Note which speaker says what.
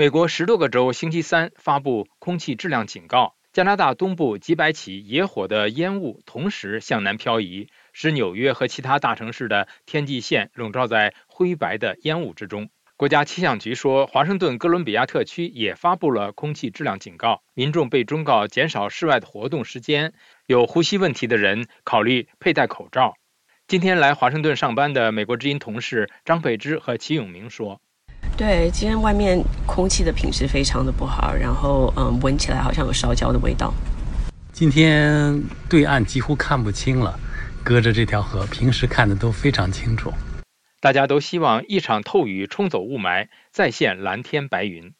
Speaker 1: 美国十多个州星期三发布空气质量警告。加拿大东部几百起野火的烟雾同时向南漂移，使纽约和其他大城市的天际线笼罩在灰白的烟雾之中。国家气象局说，华盛顿哥伦比亚特区也发布了空气质量警告，民众被忠告减少室外的活动时间。有呼吸问题的人考虑佩戴口罩。今天来华盛顿上班的美国之音同事张佩芝和齐永明说。
Speaker 2: 对，今天外面空气的品质非常的不好，然后嗯，闻起来好像有烧焦的味道。
Speaker 3: 今天对岸几乎看不清了，隔着这条河，平时看的都非常清楚。
Speaker 1: 大家都希望一场透雨冲走雾霾，再现蓝天白云。